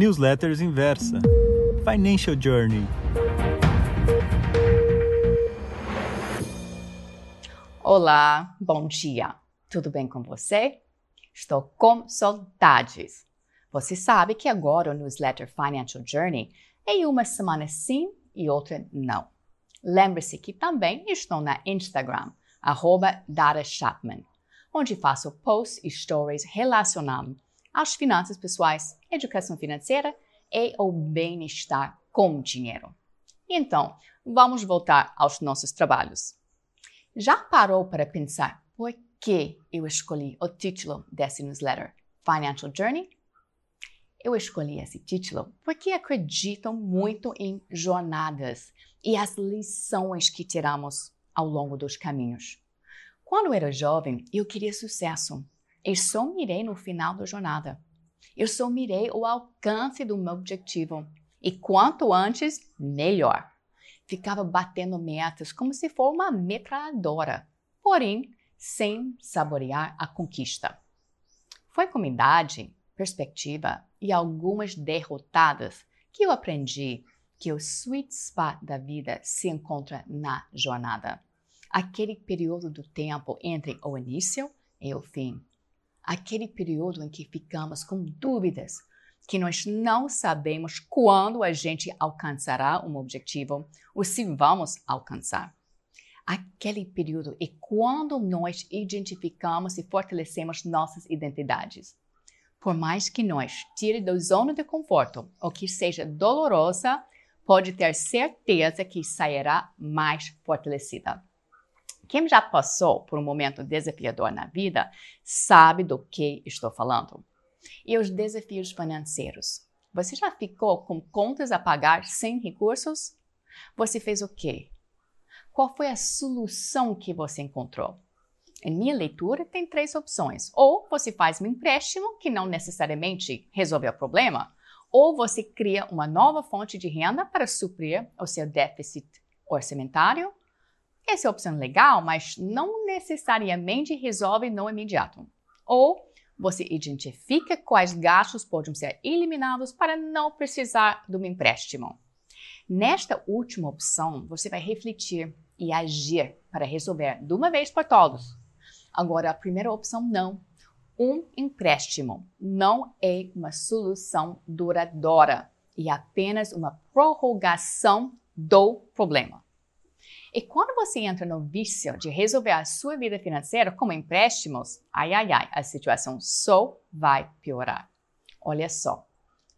Newsletters Inversa Financial Journey. Olá, bom dia. Tudo bem com você? Estou com saudades. Você sabe que agora o newsletter Financial Journey é uma semana sim e outra não. Lembre-se que também estou na Instagram, arroba Dara Chapman, onde faço posts e stories relacionados às finanças pessoais, educação financeira e ao bem-estar com o dinheiro. Então, vamos voltar aos nossos trabalhos. Já parou para pensar por que eu escolhi o título desse newsletter, Financial Journey? Eu escolhi esse título porque acredito muito em jornadas e as lições que tiramos ao longo dos caminhos. Quando eu era jovem, eu queria sucesso. Eu só mirei no final da jornada. Eu só mirei o alcance do meu objetivo. E quanto antes, melhor. Ficava batendo metas como se fosse uma metralhadora, porém sem saborear a conquista. Foi com idade, perspectiva e algumas derrotadas que eu aprendi que o sweet spot da vida se encontra na jornada. Aquele período do tempo entre o início e o fim. Aquele período em que ficamos com dúvidas, que nós não sabemos quando a gente alcançará um objetivo ou se vamos alcançar. Aquele período é quando nós identificamos e fortalecemos nossas identidades. Por mais que nós tire da zona de conforto ou que seja dolorosa, pode ter certeza que sairá mais fortalecida. Quem já passou por um momento desafiador na vida sabe do que estou falando. E os desafios financeiros? Você já ficou com contas a pagar sem recursos? Você fez o quê? Qual foi a solução que você encontrou? Em minha leitura, tem três opções. Ou você faz um empréstimo que não necessariamente resolve o problema, ou você cria uma nova fonte de renda para suprir o seu déficit orçamentário. Essa é a opção legal, mas não necessariamente resolve no imediato. Ou você identifica quais gastos podem ser eliminados para não precisar de um empréstimo. Nesta última opção, você vai refletir e agir para resolver de uma vez por todos. Agora, a primeira opção não um empréstimo não é uma solução duradoura e apenas uma prorrogação do problema. E quando você entra no vício de resolver a sua vida financeira com empréstimos, ai ai ai, a situação só vai piorar. Olha só,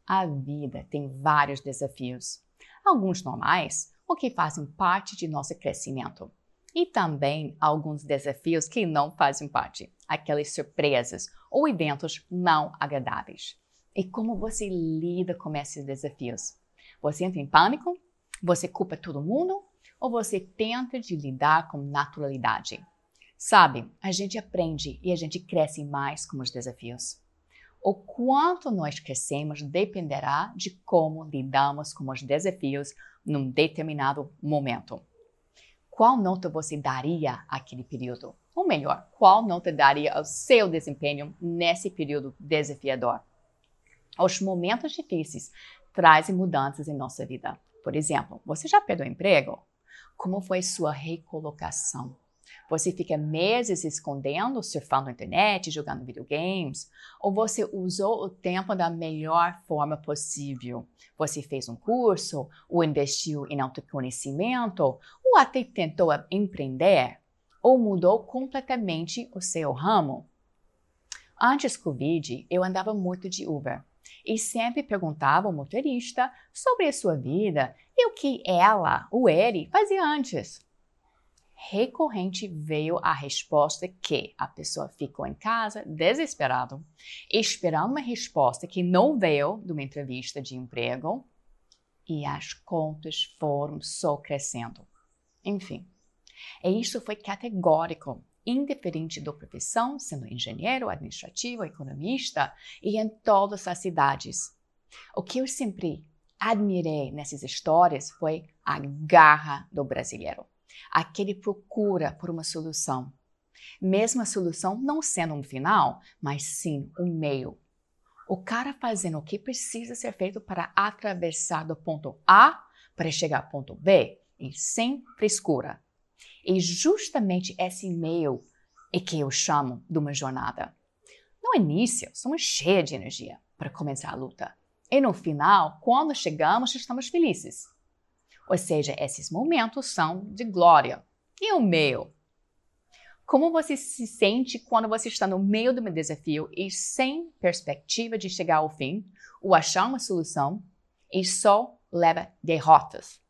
a vida tem vários desafios, alguns normais, o que fazem parte de nosso crescimento e também alguns desafios que não fazem parte, aquelas surpresas ou eventos não agradáveis. E como você lida com esses desafios? Você entra em pânico? Você culpa todo mundo? Ou você tenta de lidar com naturalidade? Sabe, a gente aprende e a gente cresce mais com os desafios. O quanto nós crescemos dependerá de como lidamos com os desafios num determinado momento qual nota você daria àquele período? Ou melhor, qual nota daria ao seu desempenho nesse período desafiador? Os momentos difíceis trazem mudanças em nossa vida. Por exemplo, você já perdeu o emprego? Como foi sua recolocação? Você fica meses escondendo, surfando na internet, jogando videogames? Ou você usou o tempo da melhor forma possível? Você fez um curso, ou investiu em autoconhecimento, ou até tentou empreender? Ou mudou completamente o seu ramo? Antes do Covid, eu andava muito de Uber e sempre perguntava ao motorista sobre a sua vida e o que ela, ou ele, fazia antes recorrente veio a resposta que a pessoa ficou em casa desesperado, esperando uma resposta que não veio de uma entrevista de emprego e as contas foram só crescendo. Enfim, e isso foi categórico, indiferente da profissão, sendo engenheiro, administrativo, economista e em todas as cidades. O que eu sempre admirei nessas histórias foi a garra do brasileiro aquele procura por uma solução. Mesmo a solução não sendo um final, mas sim um meio. O cara fazendo o que precisa ser feito para atravessar do ponto A para chegar ao ponto B e sem frescura. E justamente esse meio é que eu chamo de uma jornada. No início, somos cheios de energia para começar a luta. E no final, quando chegamos, estamos felizes. Ou seja, esses momentos são de glória. E o meio? Como você se sente quando você está no meio de um desafio e sem perspectiva de chegar ao fim ou achar uma solução e só leva derrotas?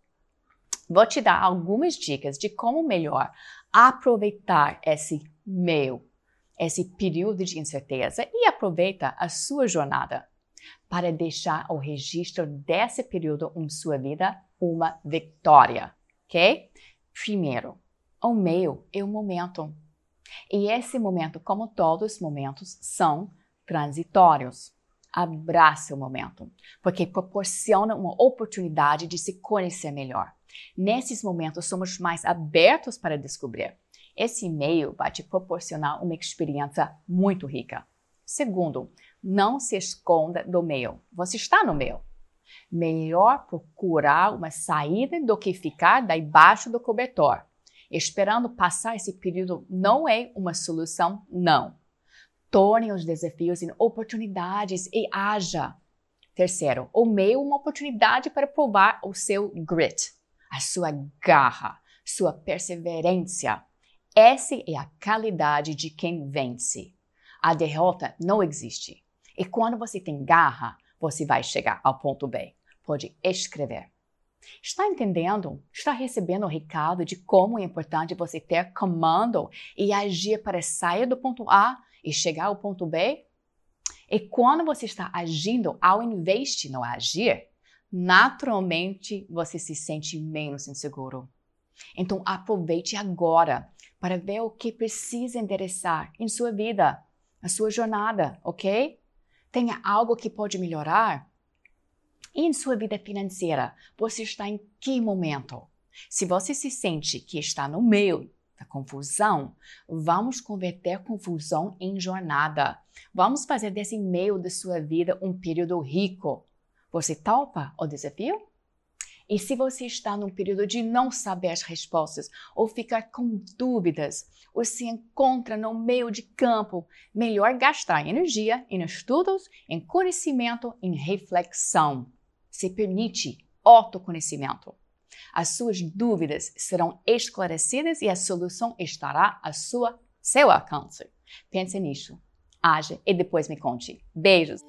Vou te dar algumas dicas de como melhor aproveitar esse meio, esse período de incerteza e aproveita a sua jornada para deixar o registro desse período em sua vida uma vitória, ok? Primeiro, o meio é o momento. E esse momento, como todos os momentos, são transitórios. Abrace o momento, porque proporciona uma oportunidade de se conhecer melhor. Nesses momentos, somos mais abertos para descobrir. Esse meio vai te proporcionar uma experiência muito rica. Segundo, não se esconda do meio. Você está no meio. Melhor procurar uma saída do que ficar debaixo do cobertor. Esperando passar esse período não é uma solução, não. Torne os desafios em oportunidades e haja. Terceiro, o meio é uma oportunidade para provar o seu grit, a sua garra, sua perseverança. Essa é a qualidade de quem vence. A derrota não existe. E quando você tem garra, você vai chegar ao ponto B. Pode escrever. Está entendendo? Está recebendo o recado de como é importante você ter comando e agir para sair do ponto A e chegar ao ponto B? E quando você está agindo ao invés de não agir, naturalmente você se sente menos inseguro. Então aproveite agora para ver o que precisa endereçar em sua vida, a sua jornada, ok? Tenha algo que pode melhorar? E em sua vida financeira, você está em que momento? Se você se sente que está no meio da confusão, vamos converter confusão em jornada. Vamos fazer desse meio da sua vida um período rico. Você topa o desafio? E se você está num período de não saber as respostas ou ficar com dúvidas, ou se encontra no meio de campo, melhor gastar energia em estudos, em conhecimento, em reflexão se permite autoconhecimento. As suas dúvidas serão esclarecidas e a solução estará a sua seu alcance. Pense nisso, haja e depois me conte. Beijos!